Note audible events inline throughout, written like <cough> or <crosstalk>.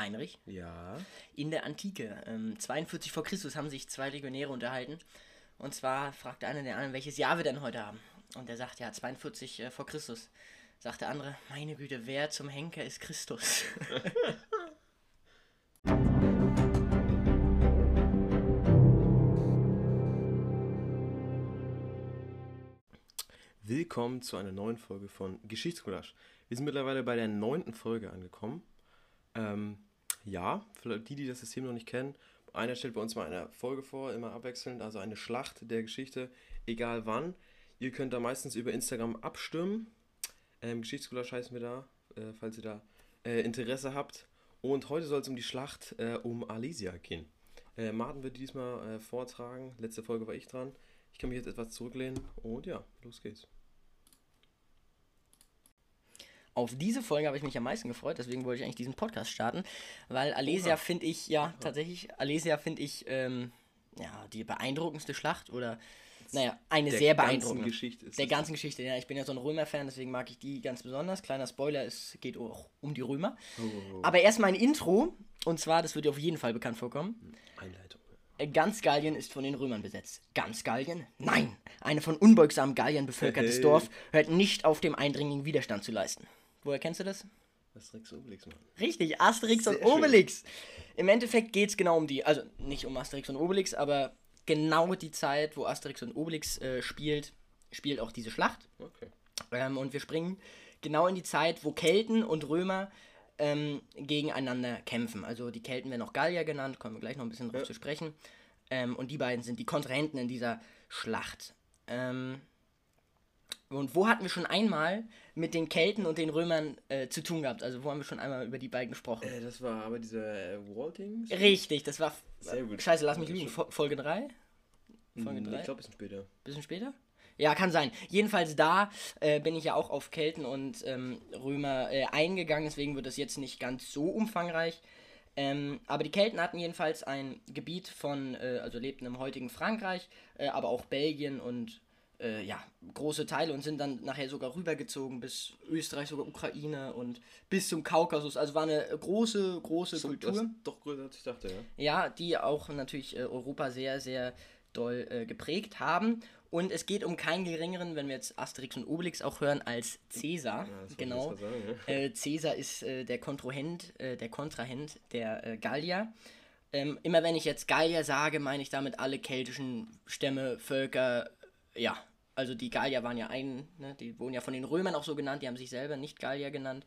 Heinrich, Ja. in der Antike, ähm, 42 vor Christus, haben sich zwei Legionäre unterhalten. Und zwar fragte einer den anderen, welches Jahr wir denn heute haben. Und der sagt, ja, 42 äh, vor Christus. Sagt der andere, meine Güte, wer zum Henker ist Christus? <laughs> Willkommen zu einer neuen Folge von Geschichtsgulasch. Wir sind mittlerweile bei der neunten Folge angekommen. Ähm, ja, für die, die das System noch nicht kennen, einer stellt bei uns mal eine Folge vor, immer abwechselnd, also eine Schlacht der Geschichte, egal wann. Ihr könnt da meistens über Instagram abstimmen. Ähm, Geschichtsgulasch heißen wir da, äh, falls ihr da äh, Interesse habt. Und heute soll es um die Schlacht äh, um Alesia gehen. Äh, Martin wird diesmal äh, vortragen. Letzte Folge war ich dran. Ich kann mich jetzt etwas zurücklehnen und ja, los geht's. Auf diese Folge habe ich mich am meisten gefreut, deswegen wollte ich eigentlich diesen Podcast starten, weil Alesia finde ich, ja, tatsächlich, Alesia finde ich, ähm, ja, die beeindruckendste Schlacht oder, naja, eine Der sehr ganzen beeindruckende. Geschichte ist der ganzen Geschichte, ja, ich bin ja so ein Römer-Fan, deswegen mag ich die ganz besonders. Kleiner Spoiler, es geht auch um die Römer. Oh, Aber erstmal ein Intro, und zwar, das wird dir auf jeden Fall bekannt vorkommen. Einleitung. Äh, Ganz Gallien ist von den Römern besetzt. Ganz Gallien? Nein! Eine von unbeugsamen Galliern bevölkertes Hey. Dorf hört nicht auf, dem Eindringling Widerstand zu leisten. Woher kennst du das? Rex Obelix, Mann? Richtig, Asterix und Sehr schön. Obelix. Im Endeffekt geht es genau um die, also nicht um Asterix und Obelix, aber genau die Zeit, wo Asterix und Obelix äh, spielt, spielt auch diese Schlacht. Okay. Ähm, und wir springen genau in die Zeit, wo Kelten und Römer ähm, gegeneinander kämpfen. Also die Kelten werden auch Gallier genannt, kommen wir gleich noch ein bisschen drauf Ja. zu sprechen. Ähm, und die beiden sind die Kontrahenten in dieser Schlacht. Ähm, und wo hatten wir schon einmal mit den Kelten und den Römern äh, zu tun gehabt? Also wo haben wir schon einmal über die beiden gesprochen? Äh, das war aber dieser äh, Walting. Richtig, das war. Sehr gut. Scheiße, lass mich lügen. Folge 3? Folge Hm, 3? Ich glaube, bisschen später. Bisschen später? Ja, kann sein. Jedenfalls da äh, bin ich ja auch auf Kelten und ähm, Römer äh, eingegangen, deswegen wird das jetzt nicht ganz so umfangreich. Ähm, aber die Kelten hatten jedenfalls ein Gebiet von, äh, also lebten im heutigen Frankreich, äh, aber auch Belgien und äh, ja, große Teile und sind dann nachher sogar rübergezogen bis Österreich, sogar Ukraine und bis zum Kaukasus. Also war eine große, große So, Kultur. doch größer als ich dachte, ja. Ja, die auch natürlich äh, Europa sehr, sehr doll äh, geprägt haben. Und es geht um keinen geringeren, wenn wir jetzt Asterix und Obelix auch hören, als Cäsar. Ja, genau. sagen, ja. Äh, Cäsar ist äh, der Kontrahent, äh, der Kontrahent der äh, Gallier. Ähm, immer wenn ich jetzt Gallier sage, meine ich damit alle keltischen Stämme, Völker, ja. Also die Gallier waren ja ein, ne, die wurden ja von den Römern auch so genannt, die haben sich selber nicht Gallier genannt.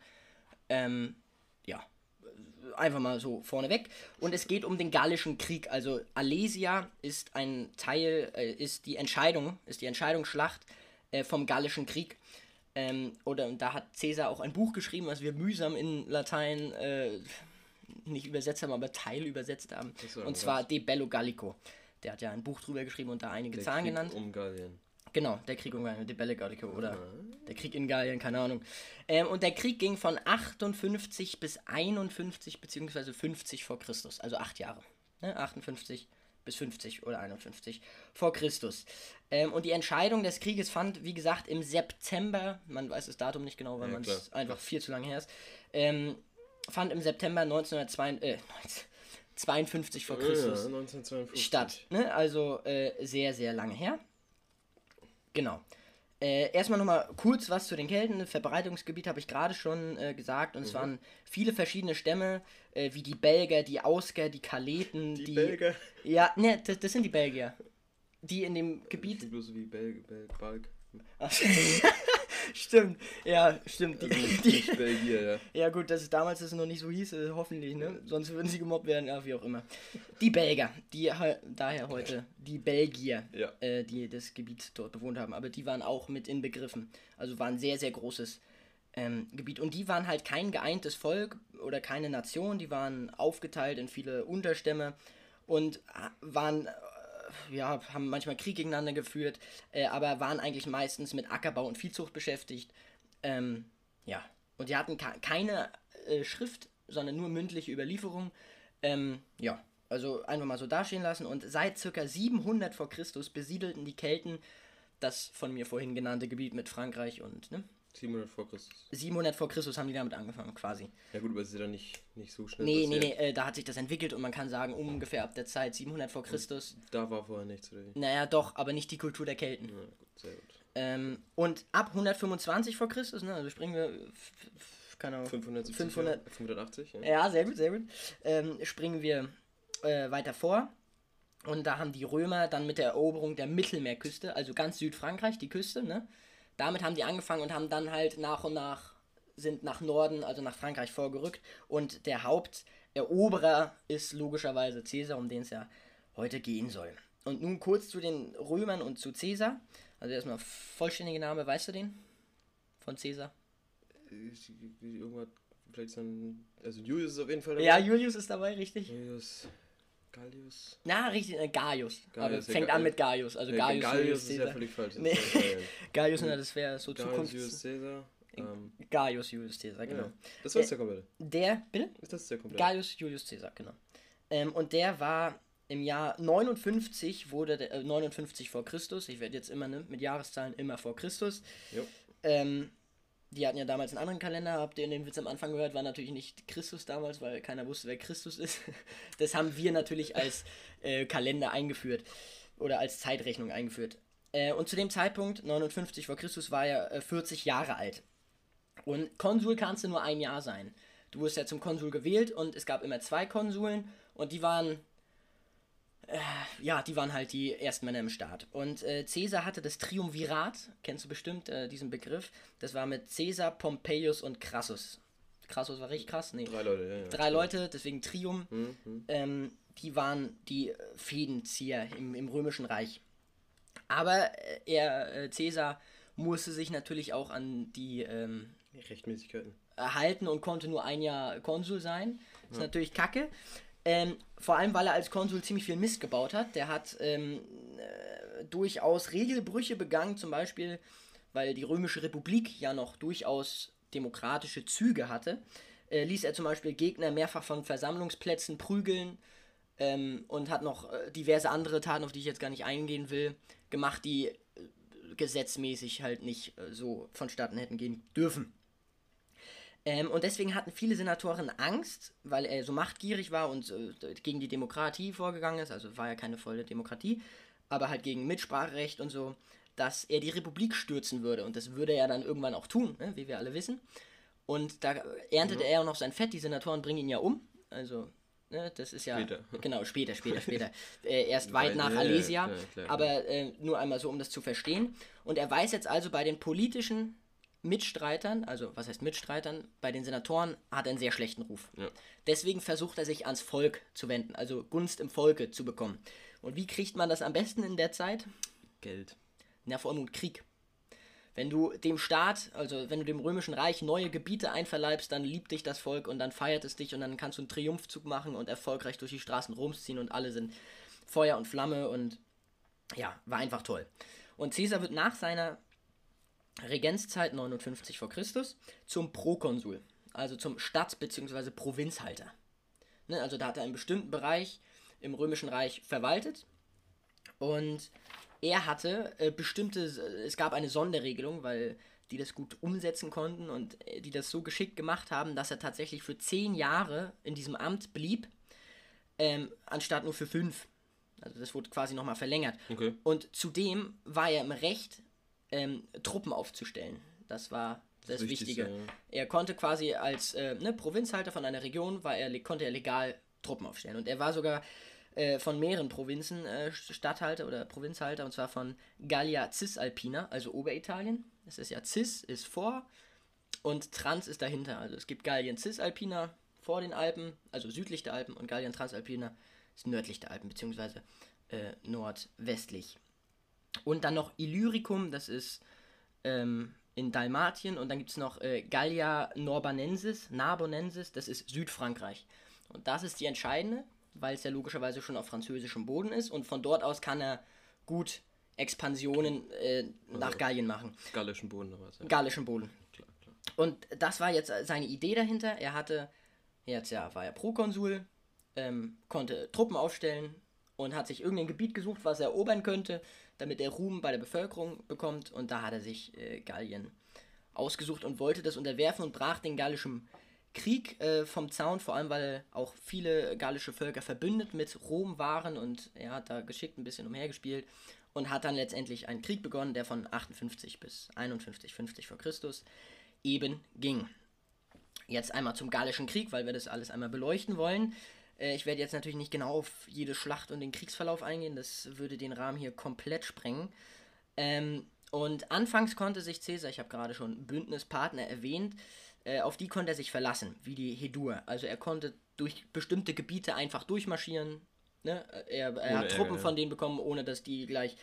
Ähm, ja, einfach mal so vorneweg. Und es geht um den Gallischen Krieg. Also Alesia ist ein Teil, äh, ist die Entscheidung, ist die Entscheidungsschlacht äh, vom Gallischen Krieg. Ähm, oder und da hat Cäsar auch ein Buch geschrieben, was wir mühsam in Latein äh, nicht übersetzt haben, aber Teil übersetzt haben. Und was? zwar De Bello Gallico. Der hat ja ein Buch drüber geschrieben und da einige Der Zahlen Krieg genannt. Um Gallien. Genau, der Krieg um die Belle Gallico oder der Krieg in Gallien, keine Ahnung. Ähm, und der Krieg ging von 58 bis 51 beziehungsweise 50 vor Christus, also acht Jahre. Ne? 58 bis 50 oder 51 vor Christus. Ähm, und die Entscheidung des Krieges fand, wie gesagt, im September, man weiß das Datum nicht genau, weil Ja, man es einfach viel zu lange her ist, ähm, fand im September 1952 äh, 52 vor Christus Ja, 1952. statt. Ne? Also äh, sehr, sehr lange her. Genau. Äh, erstmal nochmal kurz was zu den Kelten. Verbreitungsgebiet habe ich gerade schon äh, gesagt. Mhm. Und es waren viele verschiedene Stämme, äh, wie die Belger, die Ausker, die Kaleten, Die, die. Belgier. Ja, ne, das, das sind die Belgier. Die in dem Gebiet. Ich bloß wie Belg, Belg, Balk. Stimmt, ja, stimmt. Die, die, Nicht Belgier, ja. ja gut, dass es damals das noch nicht so hieß, äh, hoffentlich, ne? Sonst würden sie gemobbt werden, ja, wie auch immer. Die Belger, die he- daher heute, die Belgier, Ja. äh, die das Gebiet dort bewohnt haben, aber die waren auch mit inbegriffen. Also war ein sehr, sehr großes ähm, Gebiet. Und die waren halt kein geeintes Volk oder keine Nation, die waren aufgeteilt in viele Unterstämme und äh, waren, ja, haben manchmal Krieg gegeneinander geführt, äh, aber waren eigentlich meistens mit Ackerbau und Viehzucht beschäftigt. Ähm, ja, und die hatten keine äh, Schrift, sondern nur mündliche Überlieferung. Ähm, ja, also einfach mal so dastehen lassen. Und seit ca. 700 vor Christus besiedelten die Kelten das von mir vorhin genannte Gebiet mit Frankreich und ne, 700 vor Christus. 700 vor Christus haben die damit angefangen, quasi. Ja gut, aber es ist ja nicht, nicht so schnell Nee, nee, passiert. nee, äh, da hat sich das entwickelt und man kann sagen, ungefähr ab der Zeit 700 vor Christus. Da war vorher nichts, oder wie? Naja, doch, aber nicht die Kultur der Kelten. Ja, gut, sehr gut. Ähm, und ab 125 vor Christus, ne, also springen wir, keine Ahnung, 570 500 Jahre? 580, ja. Ja, sehr gut, sehr gut. Ähm, springen wir äh, weiter vor. Und da haben die Römer dann mit der Eroberung der Mittelmeerküste, also ganz Südfrankreich, die Küste, ne? Damit haben die angefangen und haben dann halt nach und nach sind nach Norden, also nach Frankreich vorgerückt. Und der Haupteroberer ist logischerweise Caesar, um den es ja heute gehen soll. Und nun kurz zu den Römern und zu Caesar. Also erstmal vollständiger Name, weißt du den? Von Caesar? Ich- Irgendwas, vielleicht so ein. Also Julius ist auf jeden Fall dabei. Ja, Julius ist dabei, richtig? Julius. Gallius. Na, richtig, äh, Gaius. Aber Gaius, ja, fängt an mit Gaius. Also Nee, Gaius, Julius ist ja Caesar. völlig falsch. Nee. ist ja, äh, Gaius, na, das wäre so Gaius Zukunfts... Julius Caesar. Ähm, Gaius Julius Caesar, genau. ja. Das war jetzt der komplette. Der, bitte? Ist das der komplette? Gaius Julius Caesar, genau. Ähm, und der war im Jahr 59, wurde der, äh, 59 vor Christus, ich werde jetzt immer ne, mit Jahreszahlen immer vor Christus. Jo. Ähm, die hatten ja damals einen anderen Kalender, habt ihr den Witz am Anfang gehört, war natürlich nicht Christus damals, weil keiner wusste, wer Christus ist. <laughs> Das haben wir natürlich als äh, Kalender eingeführt oder als Zeitrechnung eingeführt. Äh, und zu dem Zeitpunkt, 59 vor Christus, war er äh, 40 Jahre alt. Und Konsul kannst du nur ein Jahr sein. Du wurdest ja zum Konsul gewählt und es gab immer zwei Konsuln und die waren, ja, die waren halt die ersten Männer im Staat. Und äh, Caesar hatte das Triumvirat, kennst du bestimmt äh, diesen Begriff, das war mit Caesar, Pompeius und Crassus. Crassus war richtig krass, nee. Drei Leute, ja. ja. Drei Leute, deswegen Trium. Hm, hm. Ähm, die waren die äh, Fädenzieher im, im Römischen Reich. Aber äh, er, äh, Caesar, musste sich natürlich auch an die ähm, Rechtmäßigkeiten. erhalten und konnte nur ein Jahr Konsul sein. Ist natürlich kacke. Ähm, vor allem, weil er als Konsul ziemlich viel Mist gebaut hat. Der hat ähm, äh, durchaus Regelbrüche begangen, zum Beispiel, weil die Römische Republik ja noch durchaus demokratische Züge hatte. Äh, ließ er zum Beispiel Gegner mehrfach von Versammlungsplätzen prügeln ähm, und hat noch äh, diverse andere Taten, auf die ich jetzt gar nicht eingehen will, gemacht, die äh, gesetzmäßig halt nicht äh, so vonstatten hätten gehen dürfen. Ähm, und deswegen hatten viele Senatoren Angst, weil er so machtgierig war und äh, gegen die Demokratie vorgegangen ist, also war ja keine volle Demokratie, aber halt gegen Mitspracherecht und so, dass er die Republik stürzen würde. Und das würde er dann irgendwann auch tun, ne, wie wir alle wissen. Und da erntete er auch noch sein Fett, die Senatoren bringen ihn ja um. Also, ne, das ist ja. Später. <laughs> Genau, später, später, <laughs> später. äh, erst weit nach ja, ja, Alesia. klar, klar, aber äh, nur einmal so, um das zu verstehen. Und er weiß jetzt also bei den politischen Mitstreitern, also was heißt Mitstreitern, bei den Senatoren hat er einen sehr schlechten Ruf. Ja. Deswegen versucht er sich ans Volk zu wenden, also Gunst im Volke zu bekommen. Und wie kriegt man das am besten in der Zeit? Geld. Na, vor allem Krieg. Wenn du dem Staat, also wenn du dem römischen Reich neue Gebiete einverleibst, dann liebt dich das Volk und dann feiert es dich und dann kannst du einen Triumphzug machen und erfolgreich durch die Straßen Roms ziehen und alle sind Feuer und Flamme und ja, war einfach toll. Und Caesar wird nach seiner Regenzzeit 59 vor Christus zum Prokonsul, also zum Stadt- bzw. Provinzhalter. Ne, also da hat er einen bestimmten Bereich im römischen Reich verwaltet und er hatte äh, bestimmte, es gab eine Sonderregelung, weil die das gut umsetzen konnten und äh, die das so geschickt gemacht haben, dass er tatsächlich für zehn Jahre in diesem Amt blieb, ähm, anstatt nur für fünf. Also das wurde quasi nochmal verlängert. Okay. Und zudem war er im Recht, ähm, Truppen aufzustellen. Das war das, Das Wichtige. ja. Er konnte quasi als äh, ne, Provinzhalter von einer Region, war er, konnte er legal Truppen aufstellen. Und er war sogar äh, von mehreren Provinzen äh, Stadthalter oder Provinzhalter, und zwar von Gallia Cisalpina, also Oberitalien. Das ist ja Cis ist vor und Trans ist dahinter. Also es gibt Gallien Cisalpina vor den Alpen, also südlich der Alpen, und Gallien Transalpina ist nördlich der Alpen, beziehungsweise äh, nordwestlich. Und dann noch Illyricum, das ist ähm, in Dalmatien, und dann gibt es noch äh, Gallia Norbanensis, Narbonensis, das ist Südfrankreich. Und das ist die entscheidende, weil es ja logischerweise schon auf französischem Boden ist, und von dort aus kann er gut Expansionen äh, nach Gallien machen. Gallischen Boden oder was? Ja. Gallischen Boden. Klar, klar. Und das war jetzt seine Idee dahinter. Er hatte, jetzt ja, war er Prokonsul, ähm, konnte Truppen aufstellen und hat sich irgendein Gebiet gesucht, was er erobern könnte, damit er Ruhm bei der Bevölkerung bekommt. Und da hat er sich äh, Gallien ausgesucht und wollte das unterwerfen und brach den gallischen Krieg äh, vom Zaun, vor allem weil auch viele gallische Völker verbündet mit Rom waren und er hat da geschickt ein bisschen umhergespielt und hat dann letztendlich einen Krieg begonnen, der von 58 bis 51, 50 vor Christus eben ging. Jetzt einmal zum Gallischen Krieg, weil wir das alles einmal beleuchten wollen. Äh, ich werde jetzt natürlich nicht genau auf jede Schlacht und den Kriegsverlauf eingehen, das würde den Rahmen hier komplett sprengen. Ähm, und anfangs konnte sich Caesar, ich habe gerade schon Bündnispartner erwähnt, äh, auf die konnte er sich verlassen, wie die Hedur. Also er konnte durch bestimmte Gebiete einfach durchmarschieren. Ne? Er, er hat Truppen von denen bekommen, ohne dass die gleich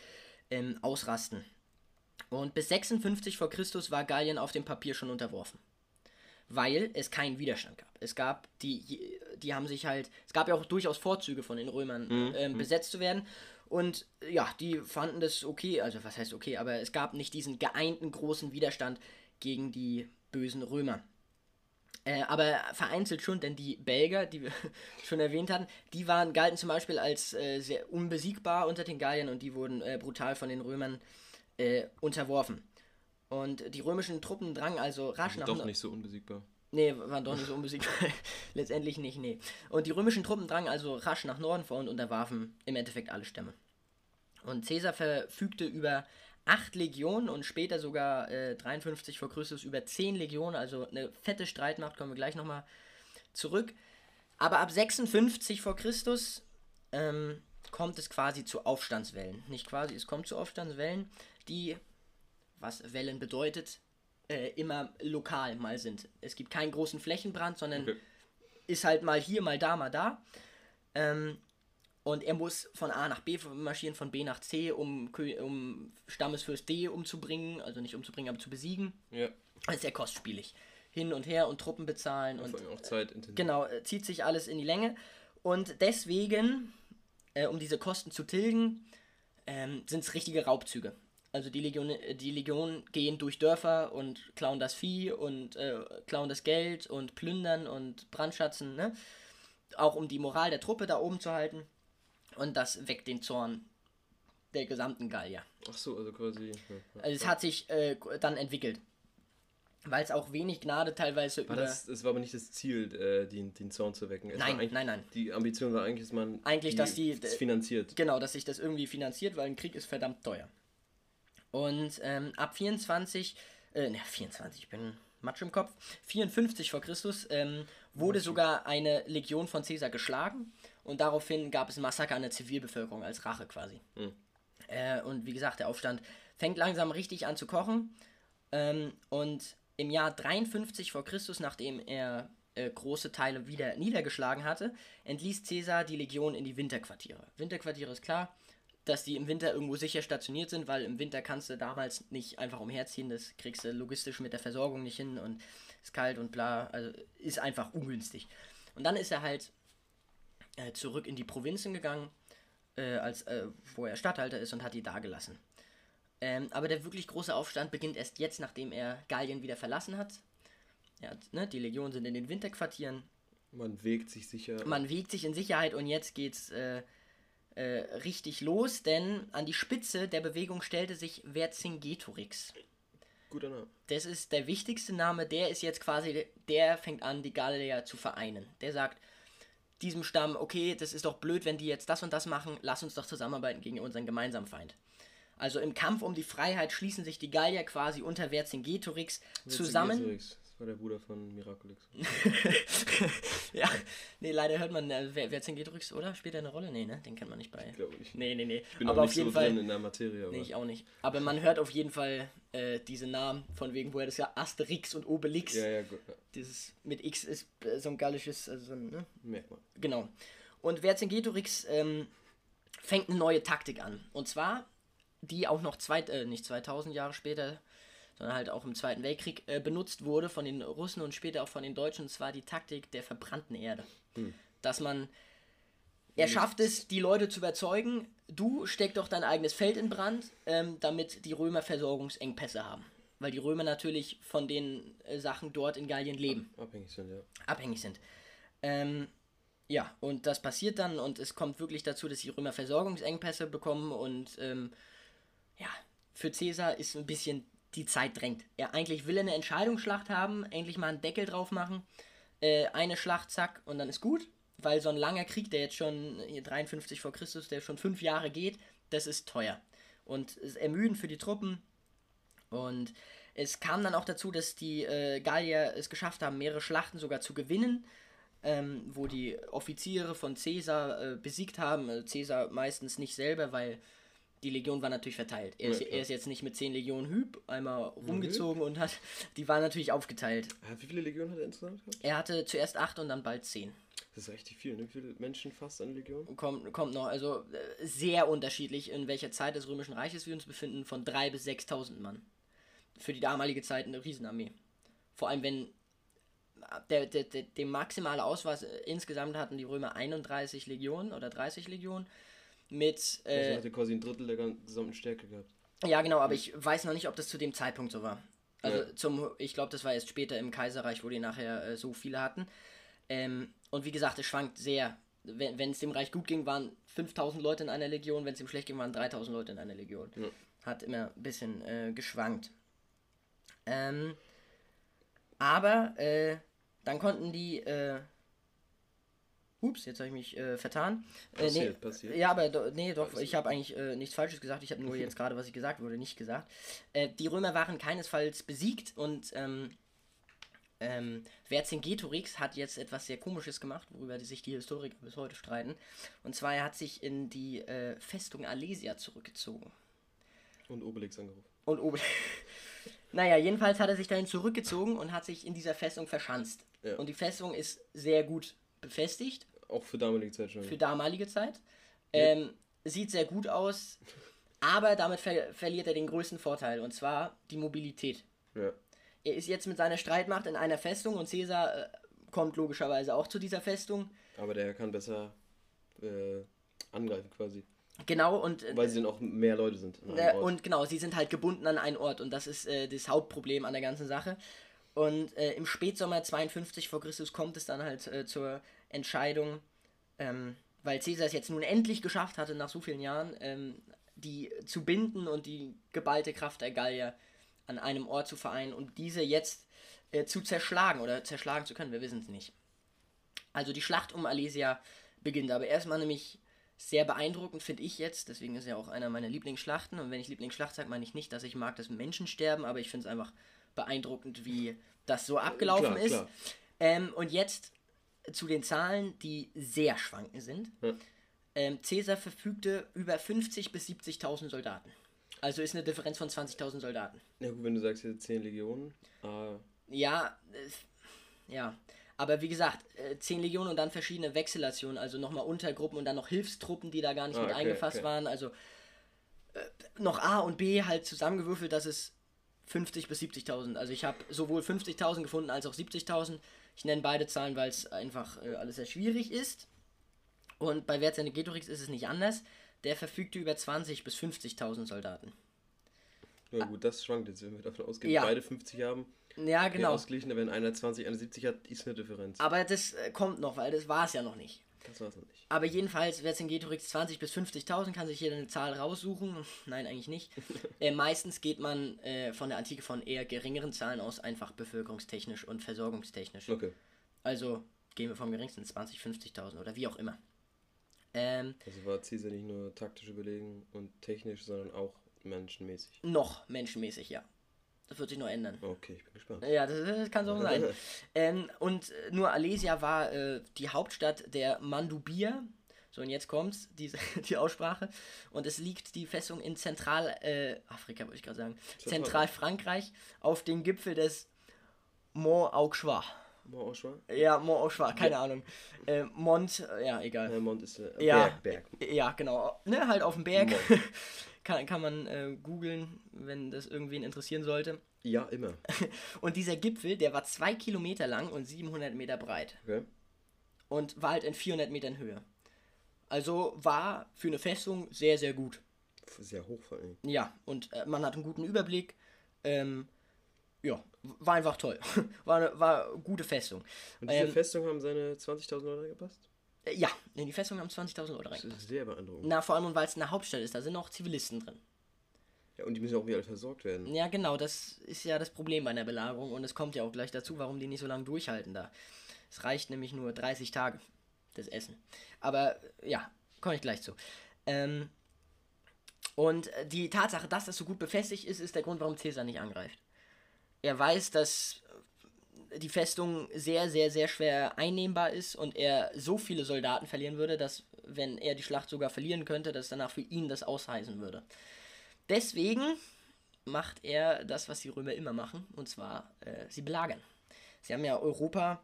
ähm, ausrasten. Und bis 56 vor Christus war Gallien auf dem Papier schon unterworfen. Weil es keinen Widerstand gab. Es gab, die, die haben sich halt, es gab ja auch durchaus Vorzüge von den Römern, mhm. ähm, besetzt zu werden. Und ja, die fanden das okay, also was heißt okay, aber es gab nicht diesen geeinten großen Widerstand gegen die bösen Römer. Äh, aber vereinzelt schon, denn die Belger, die wir <laughs> schon erwähnt hatten, die waren, galten zum Beispiel als äh, sehr unbesiegbar unter den Galliern und die wurden äh, brutal von den Römern äh, unterworfen. Und die römischen Truppen drangen also rasch nach. Doch nicht so unbesiegbar. Nee, waren doch nicht so unbesiegbar. <laughs> Letztendlich nicht, nee. Und die römischen Truppen drangen also rasch nach Norden vor und unterwarfen im Endeffekt alle Stämme. Und Caesar verfügte über acht Legionen und später sogar äh, 53 vor Christus über zehn Legionen, also eine fette Streitmacht, kommen wir gleich nochmal zurück. Aber ab 56 vor Christus ähm, kommt es quasi zu Aufstandswellen. Nicht quasi, es kommt zu Aufstandswellen, die, was Wellen bedeutet, äh, immer lokal mal sind. Es gibt keinen großen Flächenbrand, sondern okay. ist halt mal hier, mal da, mal da. Ähm, und er muss von A nach B marschieren, von B nach C, um, um Stammesfürst D umzubringen, also nicht umzubringen, aber zu besiegen. Ja. Das ist sehr kostspielig. Hin und her und Truppen bezahlen und. und auch Zeit intensiv. Genau, äh, zieht sich alles in die Länge. Und deswegen, äh, um diese Kosten zu tilgen, ähm, sind es richtige Raubzüge. Also die Legionen, die Legionen gehen durch Dörfer und klauen das Vieh und äh, klauen das Geld und plündern und brandschatzen, ne? Auch um die Moral der Truppe da oben zu halten. Und das weckt den Zorn der gesamten Gallier. Ach so, also quasi. Ja, also es hat sich äh, dann entwickelt. Weil es auch wenig Gnade teilweise war über. Das, das war aber nicht das Ziel, äh, den, den Zorn zu wecken. Es nein, nein, nein. Die Ambition war eigentlich, dass man. Eigentlich, die, dass die. Das finanziert. Genau, dass sich das irgendwie finanziert, weil ein Krieg ist verdammt teuer. Und ähm, ab 24, äh, ne, 24, ich bin Matsch im Kopf, 54 vor Christus ähm, wurde Matsch. sogar eine Legion von Caesar geschlagen und daraufhin gab es ein Massaker an der Zivilbevölkerung als Rache quasi. Mhm. Äh, und wie gesagt, der Aufstand fängt langsam richtig an zu kochen. Ähm, und im Jahr 53 vor Christus, nachdem er äh, große Teile wieder niedergeschlagen hatte, entließ Caesar die Legion in die Winterquartiere. Winterquartiere ist klar, dass die im Winter irgendwo sicher stationiert sind, weil im Winter kannst du damals nicht einfach umherziehen, das kriegst du logistisch mit der Versorgung nicht hin und ist kalt und bla, also ist einfach ungünstig. Und dann ist er halt äh, zurück in die Provinzen gegangen, äh, als, äh, wo er Statthalter ist und hat die da gelassen. Ähm, aber der wirklich große Aufstand beginnt erst jetzt, nachdem er Gallien wieder verlassen hat. hat ne, die Legionen sind in den Winterquartieren. Man wägt sich sicher. Man wägt sich in Sicherheit und jetzt geht's äh, äh, richtig los, denn an die Spitze der Bewegung stellte sich Vercingetorix. Guter Name. Das ist der wichtigste Name, der ist jetzt quasi, der fängt an, die Gallier zu vereinen. Der sagt, diesem Stamm, okay, das ist doch blöd, wenn die jetzt das und das machen, lass uns doch zusammenarbeiten gegen unseren gemeinsamen Feind. Also im Kampf um die Freiheit schließen sich die Gallier quasi unter Vercingetorix zusammen. Vercingetorix war der Bruder von Miraculix. <laughs> ja, nee, leider hört man, äh, wer, wer Zengetrix, oder? Spielt er eine Rolle? Nee, ne? Den kennt man nicht bei. Glaube ich. Nee, nee, nee. Ich bin aber auf jeden so Fall. in der Materie. Aber. Nee, ich auch nicht. Aber man hört auf jeden Fall äh, diese Namen, von wegen, woher das ja Asterix und Obelix. Ja, ja, gut. Ja. Dieses mit X ist äh, so ein gallisches, also so ein, ne? Merkmal. Genau. Und Vercingetorix ähm, fängt eine neue Taktik an. Und zwar, die auch noch zwei, äh, nicht 2000 Jahre später sondern halt auch im Zweiten Weltkrieg äh, benutzt wurde von den Russen und später auch von den Deutschen, und zwar die Taktik der verbrannten Erde. Hm. Dass man, er schafft es, die Leute zu überzeugen, du steck doch dein eigenes Feld in Brand, ähm, damit die Römer Versorgungsengpässe haben. Weil die Römer natürlich von den äh, Sachen dort in Gallien leben. Abhängig sind, ja. Abhängig sind. Ähm, ja, und das passiert dann und es kommt wirklich dazu, dass die Römer Versorgungsengpässe bekommen und ähm, ja, für Caesar ist ein bisschen die Zeit drängt. Er eigentlich will er eine Entscheidungsschlacht haben, endlich mal einen Deckel drauf machen, äh, eine Schlacht, zack, und dann ist gut. Weil so ein langer Krieg, der jetzt schon hier 53 vor Christus, der schon fünf Jahre geht, das ist teuer. Und ist ermüdend für die Truppen. Und es kam dann auch dazu, dass die äh, Gallier es geschafft haben, mehrere Schlachten sogar zu gewinnen, ähm, wo die Offiziere von Caesar äh, besiegt haben. Äh, Caesar meistens nicht selber, weil die Legion war natürlich verteilt. Er, Ja, ist, er ist jetzt nicht mit 10 Legionen Hüb einmal rumgezogen und hat. Die waren natürlich aufgeteilt. Ah, Wie viele Legionen hat er insgesamt gehabt? Er hatte zuerst 8 und dann bald 10. Das ist richtig viel, ne? Wie viele Menschen fast an Legion? Kommt, kommt noch, also äh, sehr unterschiedlich, in welcher Zeit des Römischen Reiches wir uns befinden, von 3.000 bis 6.000 Mann. Für die damalige Zeit eine Riesenarmee. Vor allem, wenn der, der, der, die maximale äh, insgesamt hatten die Römer 31 Legionen oder 30 Legionen mit, Also äh, hat er quasi ein Drittel der gesamten Stärke gehabt. ja genau, aber ich weiß noch nicht, ob das zu dem Zeitpunkt so war. Also Ja. zum, ich glaube, das war erst später im Kaiserreich, wo die nachher äh, so viele hatten. Ähm, und wie gesagt, es schwankt sehr. Wenn wenn es dem Reich gut ging, waren 5000 Leute in einer Legion, wenn es ihm schlecht ging, waren 3000 Leute in einer Legion. Ja. Hat immer ein bisschen äh, geschwankt. Ähm, aber äh, dann konnten die. Ups, jetzt habe ich mich äh, vertan. Äh, Passiert, nee, passiert. Ja, aber do, nee, doch, ich habe eigentlich äh, nichts Falsches gesagt. Ich habe nur <laughs> jetzt gerade, was ich gesagt wurde, nicht gesagt. Äh, die Römer waren keinesfalls besiegt und ähm, ähm, Vercingetorix hat jetzt etwas sehr Komisches gemacht, worüber sich die Historiker bis heute streiten. Und zwar, er hat sich in die äh, Festung Alesia zurückgezogen. Und Obelix angerufen. Und oben. <laughs> naja, jedenfalls hat er sich dahin zurückgezogen und hat sich in dieser Festung verschanzt. Ja. Und die Festung ist sehr gut befestigt Auch für damalige Zeit schon. für damalige Zeit. Ähm, sieht sehr gut aus, aber damit ver verliert er den größten Vorteil und zwar die Mobilität. ja. Er ist jetzt mit seiner Streitmacht in einer Festung und Caesar äh, kommt logischerweise auch zu dieser Festung. Aber der kann besser äh, angreifen quasi. Genau, und, äh, Weil sie dann auch mehr Leute sind. äh, und genau, sie sind halt gebunden an einen Ort und das ist äh, das Hauptproblem an der ganzen Sache. Und äh, im Spätsommer 52 vor Christus kommt es dann halt äh, zur Entscheidung, ähm, weil Caesar es jetzt nun endlich geschafft hatte, nach so vielen Jahren, ähm, die zu binden und die geballte Kraft der Gallier an einem Ort zu vereinen und diese jetzt äh, zu zerschlagen oder zerschlagen zu können, wir wissen es nicht. Also die Schlacht um Alesia beginnt, aber erstmal nämlich sehr beeindruckend finde ich jetzt, deswegen ist ja auch einer meiner Lieblingsschlachten und wenn ich Lieblingsschlacht sage, meine ich nicht, dass ich mag, dass Menschen sterben, aber ich finde es einfach beeindruckend, wie das so abgelaufen Klar, ist. klar. Ähm, und jetzt zu den Zahlen, die sehr schwankend sind. Ja. Ähm, Caesar verfügte über 50.000 bis 70.000 Soldaten. Also ist eine Differenz von 20.000 Soldaten. Ja gut, wenn du sagst hier 10 Legionen. Ah, Ja, äh, ja. Aber wie gesagt, äh, 10 Legionen und dann verschiedene Wechselationen, also nochmal Untergruppen und dann noch Hilfstruppen, die da gar nicht Ah, mit okay, eingefasst okay. waren. Also äh, noch A und B halt zusammengewürfelt, das ist 50 bis 70.000. Also ich habe sowohl 50.000 gefunden als auch 70.000. Ich nenne beide Zahlen, weil es einfach äh, alles sehr schwierig ist. Und bei Vercingetorix ist es nicht anders. Der verfügte über 20 bis 50.000 Soldaten. ja gut, das schwankt jetzt, wenn wir davon ausgehen, Ja. beide 50 haben. Ja, genau. ausgeglichen, wenn einer 20, einer 70 hat, ist eine Differenz. Aber das äh, kommt noch, weil das war es ja noch nicht. Das war's noch nicht. Aber jedenfalls, Vercingetorix 20 bis 50.000 kann sich jeder eine Zahl raussuchen. <laughs> Nein, eigentlich nicht. <laughs> äh, meistens geht man äh, von der Antike von eher geringeren Zahlen aus, einfach bevölkerungstechnisch und versorgungstechnisch. Okay. Also gehen wir vom geringsten 20, 50.000 oder wie auch immer. Ähm, Also war Caesar nicht nur taktisch überlegen und technisch, sondern auch menschenmäßig. noch menschenmäßig, ja. Das wird sich noch ändern. Okay, ich bin gespannt. Ja, das, das kann so sein. <laughs> ähm, und nur Alesia war äh, die Hauptstadt der Mandubier. So, und jetzt kommt's, die, <laughs> die Aussprache. Und es liegt die Festung in Zentralafrika, äh, Afrika, wollte ich gerade sagen. Zentral- Zentralfrankreich auf dem Gipfel des Mont Auxois. Mal Ausschau. Ja, Mont Auxois, keine Ahnung. Äh, Mont, ja, egal. Mond ist äh, Ja. Berg, Berg. Ja, genau. Ne, halt auf dem Berg. <laughs> Kann, kann man äh, googeln, wenn das irgendwen interessieren sollte. Ja, immer. <laughs> Und dieser Gipfel, der war zwei Kilometer lang und 700 Meter breit. Okay. Und war halt in 400 Metern Höhe. Also war für eine Festung sehr, sehr gut. Sehr hoch vor allem. Ja, und äh, man hat einen guten Überblick. Ähm, ja, war einfach toll. <laughs> war eine war eine gute Festung. Und diese Ähm, Festung haben seine 20.000 Leute gepasst? Äh, ja, in die Festung haben 20.000 Leute Das rein. ist sehr beeindruckend. Na, vor allem, weil es eine Hauptstadt ist, da sind auch Zivilisten drin. Ja, und die müssen ja auch wieder versorgt werden. Ja, genau, das ist ja das Problem bei einer Belagerung und es kommt ja auch gleich dazu, warum die nicht so lange durchhalten da. Es reicht nämlich nur 30 Tage, das Essen. Aber ja, komme ich gleich zu. Ähm, und die Tatsache, dass das so gut befestigt ist, ist der Grund, warum Caesar nicht angreift. Er weiß, dass die Festung sehr, sehr, sehr schwer einnehmbar ist und er so viele Soldaten verlieren würde, dass, wenn er die Schlacht sogar verlieren könnte, dass danach für ihn das ausheißen würde. Deswegen macht er das, was die Römer immer machen, und zwar äh, sie belagern. Sie haben ja Europa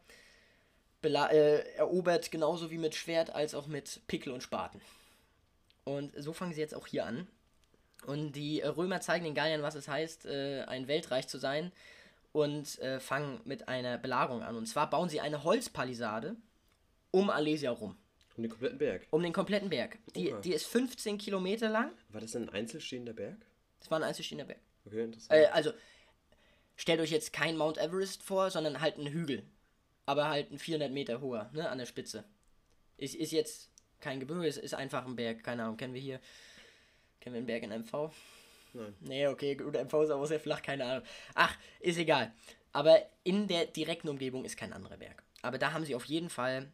äh, erobert, genauso wie mit Schwert als auch mit Pickel und Spaten. Und so fangen sie jetzt auch hier an. Und die Römer zeigen den Galliern, was es heißt, äh, ein Weltreich zu sein und äh, fangen mit einer Belagerung an. Und zwar bauen sie eine Holzpalisade um Alesia rum. Um den kompletten Berg? Um den kompletten Berg. Die, die ist 15 Kilometer lang. War das ein einzelstehender Berg? Das war ein einzelstehender Berg. Okay, interessant. Äh, also, stellt euch jetzt kein Mount Everest vor, sondern halt einen Hügel. Aber halt ein 400 Meter hoher, ne, an der Spitze. Ist, ist jetzt kein Gebirge, ist, ist einfach ein Berg. Keine Ahnung, kennen wir hier. Kennen wir einen Berg in MV? Nein. Nee, okay, gut, MV ist aber sehr flach, keine Ahnung. Ach, ist egal. Aber in der direkten Umgebung ist kein anderer Berg. Aber da haben sie auf jeden Fall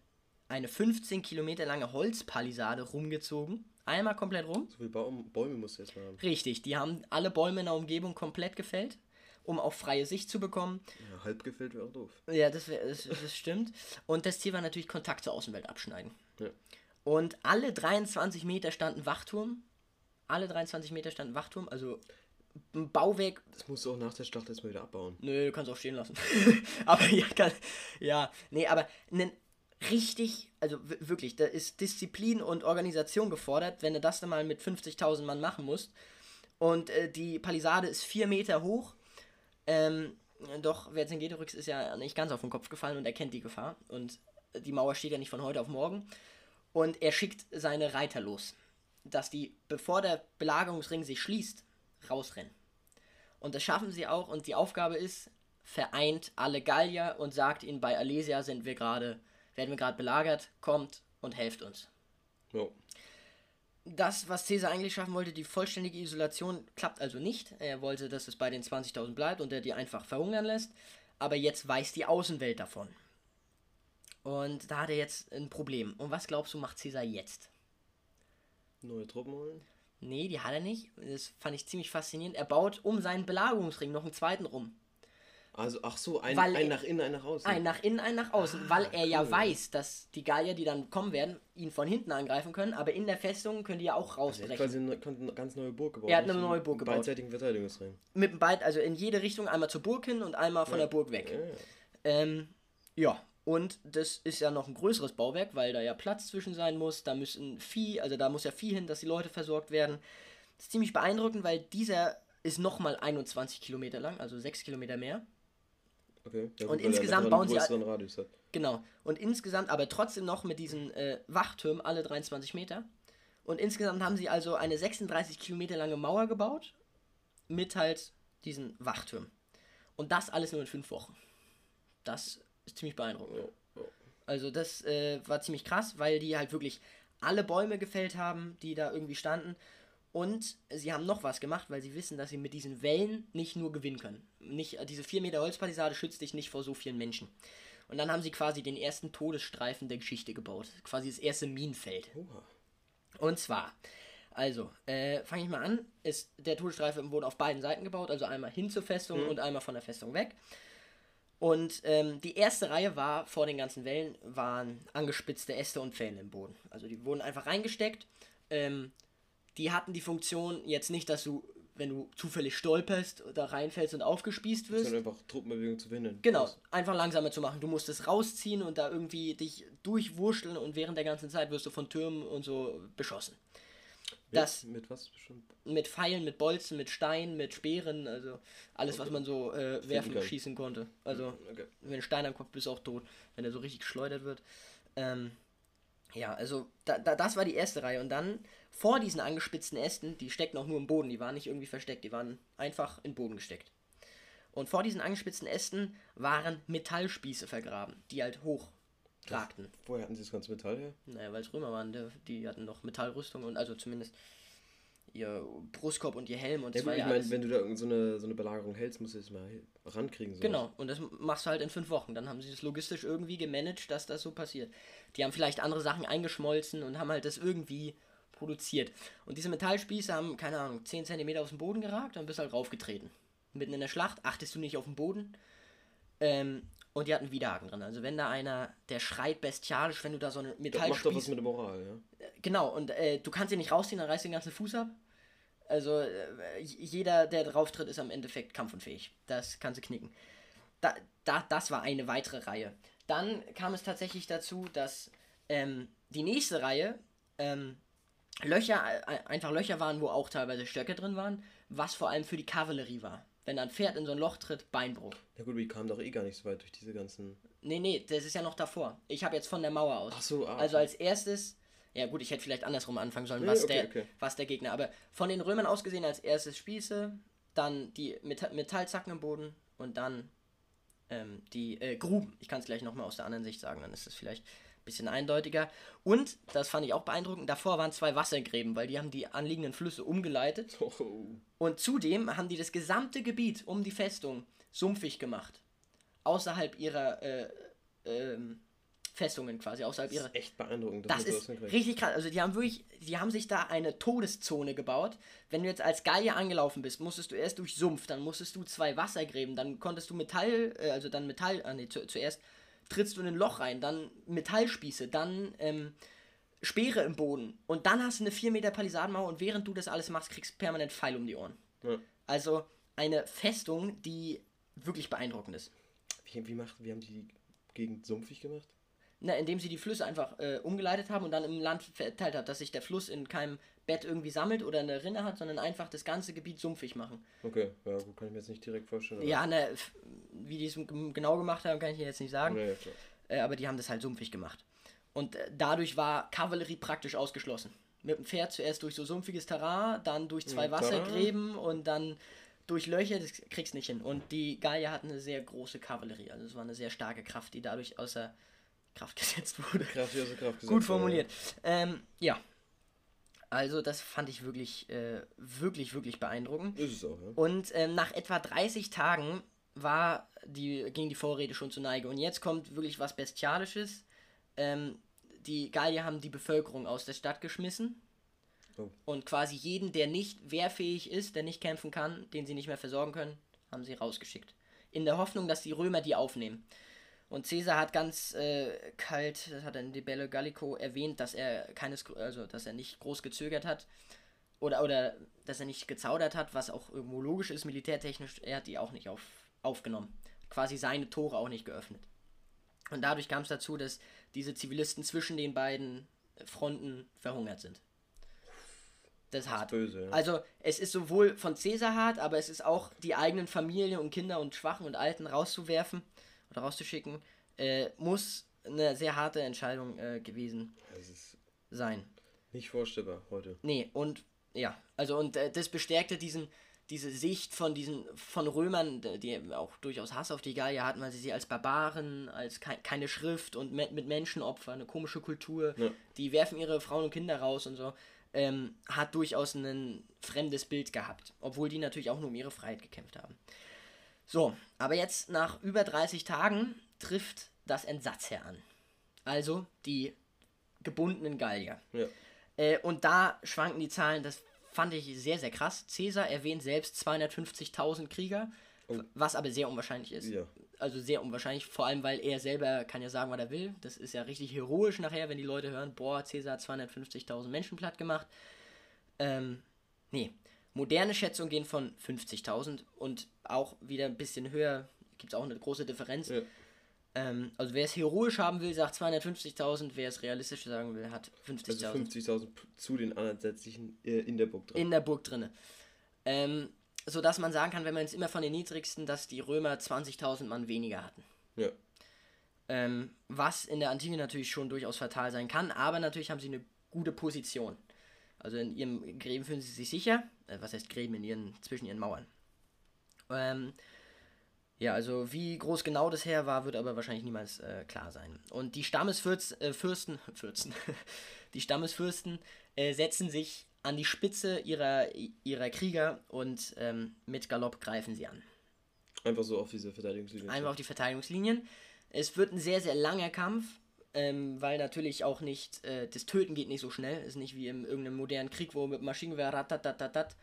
eine 15 Kilometer lange Holzpalisade rumgezogen. Einmal komplett rum. So viele Baum, Bäume musst du jetzt mal haben. Richtig, die haben alle Bäume in der Umgebung komplett gefällt, um auch freie Sicht zu bekommen. Ja, halb gefällt wäre auch doof. Ja, das, wär, das, das stimmt. Und das Ziel war natürlich Kontakt zur Außenwelt abschneiden. Ja. Und alle 23 Meter standen Wachturm. Alle 23 Meter standen Wachturm, also ein Bauwerk. Das musst du auch nach der Schlacht erstmal wieder abbauen. Nö, du kannst auch stehen lassen. <laughs> aber ja, kann, ja, nee, aber einen richtig, also wirklich, da ist Disziplin und Organisation gefordert, wenn du das dann mal mit 50.000 Mann machen musst. Und äh, die Palisade ist vier Meter hoch. Ähm, doch Vercingetorix ist ja nicht ganz auf den Kopf gefallen und erkennt die Gefahr. Und die Mauer steht ja nicht von heute auf morgen. Und er schickt seine Reiter los, dass die, bevor der Belagerungsring sich schließt, rausrennen. Und das schaffen sie auch. Und die Aufgabe ist, vereint alle Gallier und sagt ihnen, bei Alesia sind wir gerade werden wir gerade belagert, kommt und helft uns. Jo. Das, was Caesar eigentlich schaffen wollte, die vollständige Isolation, klappt also nicht. Er wollte, dass es bei den 20.000 bleibt und er die einfach verhungern lässt. Aber jetzt weiß die Außenwelt davon. Und da hat er jetzt ein Problem. Und was glaubst du, macht Caesar jetzt? Neue Truppen holen? Nee, die hat er nicht. Das fand ich ziemlich faszinierend. Er baut um seinen Belagerungsring noch einen zweiten rum. Also, ach so, ein, ein er- nach innen, ein nach außen. Ein nach innen, ein nach außen, Ah, weil er ja cool. weiß, dass die Gallier, die dann kommen werden, ihn von hinten angreifen können, aber in der Festung können die ja auch Er hat quasi rausbrechen. eine, eine ganz neue Burg gebaut. Er hat eine neue Burg gebaut. Beidseitigen Verteidigungsring. Mit Beid, also in jede Richtung, einmal zur Burg hin und einmal von Ja. der Burg weg. Ja, ja. Ähm, ja, und das ist ja noch ein größeres Bauwerk, weil da ja Platz zwischen sein muss. Da müssen Vieh, also da muss ja Vieh hin, dass die Leute versorgt werden. Das ist ziemlich beeindruckend, weil dieser ist nochmal 21 Kilometer lang, also 6 Kilometer mehr. Okay. Ja, Und er insgesamt bauen sie Radius hat. Genau. Und insgesamt, aber trotzdem noch mit diesen äh, Wachtürmen, alle 23 Meter. Und insgesamt haben sie also eine 36 Kilometer lange Mauer gebaut, mit halt diesen Wachtürmen. Und das alles nur in fünf Wochen. Das ist ziemlich beeindruckend. Ja, ja. Also das äh, war ziemlich krass, weil die halt wirklich alle Bäume gefällt haben, die da irgendwie standen. Und sie haben noch was gemacht, weil sie wissen, dass sie mit diesen Wellen nicht nur gewinnen können. Nicht, äh, diese 4 Meter Holzpalisade schützt dich nicht vor so vielen Menschen. Und dann haben sie quasi den ersten Todesstreifen der Geschichte gebaut. Quasi das erste Minenfeld. Oha. Und zwar, also, äh, fange ich mal an, ist der Todesstreifen wurde auf beiden Seiten gebaut, also einmal hin zur Festung und einmal von der Festung weg. Und ähm, die erste Reihe war, vor den ganzen Wellen, waren angespitzte Äste und Pfähle im Boden. Also die wurden einfach reingesteckt. Ähm, die hatten die Funktion jetzt nicht, dass du, wenn du zufällig stolperst, da reinfällst und aufgespießt wirst. Sondern einfach Truppenbewegung zu verhindern. Genau, einfach langsamer zu machen. Du musst es rausziehen und da irgendwie dich durchwurschteln und während der ganzen Zeit wirst du von Türmen und so beschossen. Mit, Das mit was schon? mit Pfeilen, mit Bolzen, mit Steinen, mit Speeren, also alles, was man so äh, werfen und schießen konnte. Also, Okay. wenn ein Stein am Kopf bist, du auch tot, wenn er so richtig geschleudert wird. Ähm, ja, also da, da, das war die erste Reihe. Und dann vor diesen angespitzten Ästen, die steckten auch nur im Boden, die waren nicht irgendwie versteckt, die waren einfach in den Boden gesteckt. Und vor diesen angespitzten Ästen waren Metallspieße vergraben, die halt hoch ragten. Woher hatten sie das ganze Metall her? Naja, weil es Römer waren, der, die hatten noch Metallrüstung und also zumindest. ihr Brustkorb und ihr Helm und Ja, ich meine, wenn du da so eine, so eine Belagerung hältst, musst du das mal rankriegen. sowas. Genau, und das machst du halt in fünf Wochen. Dann haben sie das logistisch irgendwie gemanagt, dass das so passiert. Die haben vielleicht andere Sachen eingeschmolzen und haben halt das irgendwie produziert. Und diese Metallspieße haben, keine Ahnung, 10 cm aus dem Boden geragt und bist halt raufgetreten. Mitten in der Schlacht achtest du nicht auf den Boden. Ähm, und die hatten Widerhaken drin. Also wenn da einer, der schreit bestialisch, wenn du da so eine Das macht doch was mit der Moral, ja. Genau, und äh, du kannst ihn nicht rausziehen, dann reißt den ganzen Fuß ab. Also äh, jeder, der drauf tritt, ist am Endeffekt kampfunfähig. Das kannst du knicken. Da, da, das war eine weitere Reihe. Dann kam es tatsächlich dazu, dass ähm, die nächste Reihe ähm, Löcher, äh, einfach Löcher waren, wo auch teilweise Stöcke drin waren, was vor allem für die Kavallerie war. Wenn ein Pferd in so ein Loch tritt, Beinbruch. Ja gut, die kamen doch eh gar nicht so weit durch diese ganzen... Nee, nee, das ist ja noch davor. Ich habe jetzt von der Mauer aus. Ach so, ah, Also als erstes, ja gut, ich hätte vielleicht andersrum anfangen sollen, Nee, was, okay, der, okay. was der Gegner, aber von den Römern aus gesehen als erstes Spieße, dann die Meta Metallzacken im Boden und dann ähm, die äh, Gruben. Ich kann es gleich nochmal aus der anderen Sicht sagen, dann ist es vielleicht bisschen eindeutiger. Und, das fand ich auch beeindruckend, davor waren zwei Wassergräben, weil die haben die anliegenden Flüsse umgeleitet Oh, und zudem haben die das gesamte Gebiet um die Festung sumpfig gemacht. Außerhalb ihrer äh, ähm, Festungen quasi, außerhalb das ihrer. ist echt beeindruckend. Das ist richtig krass. Also die haben wirklich, die haben sich da eine Todeszone gebaut. Wenn du jetzt als Gallier angelaufen bist, musstest du erst durch Sumpf, dann musstest du zwei Wassergräben, dann konntest du Metall, äh, also dann Metall, ah, nee, zu, zuerst trittst du in ein Loch rein, dann Metallspieße, dann ähm, Speere im Boden und dann hast du eine 4 Meter Palisadenmauer und während du das alles machst, kriegst du permanent Pfeil um die Ohren. Ja. Also eine Festung, die wirklich beeindruckend ist. Wie, wie, macht, wie haben die die Gegend sumpfig gemacht? Na, indem sie die Flüsse einfach äh, umgeleitet haben und dann im Land verteilt hat, dass sich der Fluss in keinem Bett irgendwie sammelt oder eine Rinne hat, sondern einfach das ganze Gebiet sumpfig machen. Okay, ja gut, kann ich mir jetzt nicht direkt vorstellen. Ja, ne, wie die es genau gemacht haben, kann ich dir jetzt nicht sagen. Klar. Äh, aber die haben das halt sumpfig gemacht. Und äh, dadurch war Kavallerie praktisch ausgeschlossen. Mit dem Pferd zuerst durch so sumpfiges Terrain, dann durch zwei Ja, Wassergräben und dann durch Löcher, das kriegst du nicht hin. Und die Gallier hatten eine sehr große Kavallerie, also es war eine sehr starke Kraft, die dadurch außer Kraft gesetzt wurde. Kraft, ja, so Kraft gesetzt, Gut formuliert. Ähm, ja. Also das fand ich wirklich, äh, wirklich, wirklich beeindruckend. Ist es auch, ja. Und ähm, nach etwa 30 Tagen war die, ging die Vorräte schon zur Neige. Und jetzt kommt wirklich was Bestialisches. Ähm, die Gallier haben die Bevölkerung aus der Stadt geschmissen. Oh. Und quasi jeden, der nicht wehrfähig ist, der nicht kämpfen kann, den sie nicht mehr versorgen können, haben sie rausgeschickt. In der Hoffnung, dass die Römer die aufnehmen. Und Caesar hat ganz äh, kalt, das hat er in De Bello Gallico erwähnt, dass er keines, also dass er nicht groß gezögert hat oder oder dass er nicht gezaudert hat, was auch irgendwo logisch ist, militärtechnisch. Er hat die auch nicht auf, aufgenommen, quasi seine Tore auch nicht geöffnet. Und dadurch kam es dazu, dass diese Zivilisten zwischen den beiden Fronten verhungert sind. Das ist hart. Böse, ja. Also es ist sowohl von Caesar hart, aber es ist auch die eigenen Familien und Kinder und Schwachen und Alten rauszuwerfen oder rauszuschicken, äh, muss eine sehr harte Entscheidung äh, gewesen sein. nicht vorstellbar heute. Nee, und ja, also und äh, das bestärkte diesen, diese Sicht von diesen, von Römern, die auch durchaus Hass auf die Gallier hatten, weil sie sie als Barbaren, als kei keine Schrift und me mit Menschenopfer, eine komische Kultur, Ja. die werfen ihre Frauen und Kinder raus und so, ähm, hat durchaus ein fremdes Bild gehabt, obwohl die natürlich auch nur um ihre Freiheit gekämpft haben. So, aber jetzt nach über 30 Tagen trifft das Entsatzheer an. Also die gebundenen Gallier. Ja. Äh, und da schwanken die Zahlen, das fand ich sehr, sehr krass. Caesar erwähnt selbst 250.000 Krieger, Oh. was aber sehr unwahrscheinlich ist. Ja. Also sehr unwahrscheinlich, vor allem weil er selber kann ja sagen, was er will. Das ist ja richtig heroisch nachher, wenn die Leute hören, boah, Caesar hat 250.000 Menschen platt gemacht. Ähm, nee. Moderne Schätzungen gehen von 50.000 und auch wieder ein bisschen höher, gibt es auch eine große Differenz. Ja. Ähm, also wer es heroisch haben will, sagt 250.000, wer es realistisch sagen will, hat 50.000 Also 50.000 p- zu den ansätzlichen äh, in der Burg drin. in der Burg drinne. Ähm, so dass man sagen kann, wenn man jetzt immer von den niedrigsten, dass die Römer 20.000 Mann weniger hatten. ja. Ähm, was in der Antike natürlich schon durchaus fatal sein kann, aber natürlich haben sie eine gute Position. Also in ihrem Gräben fühlen sie sich sicher. Äh, was heißt Gräben? In ihren, zwischen ihren Mauern. Ähm, ja, also wie groß genau das her war, wird aber wahrscheinlich niemals äh, klar sein. Und die Stammesfürsten, äh, Fürsten, <laughs> Fürsten, die Stammesfürsten äh, setzen sich an die Spitze ihrer, ihrer Krieger und ähm, mit Galopp greifen sie an. Einfach so auf diese Verteidigungslinien. Einfach auf die Verteidigungslinien. Es wird ein sehr, sehr langer Kampf, ähm, weil natürlich auch nicht, äh, das Töten geht nicht so schnell. Ist nicht wie in irgendeinem modernen Krieg, wo mit Maschinengewehr ratatatatat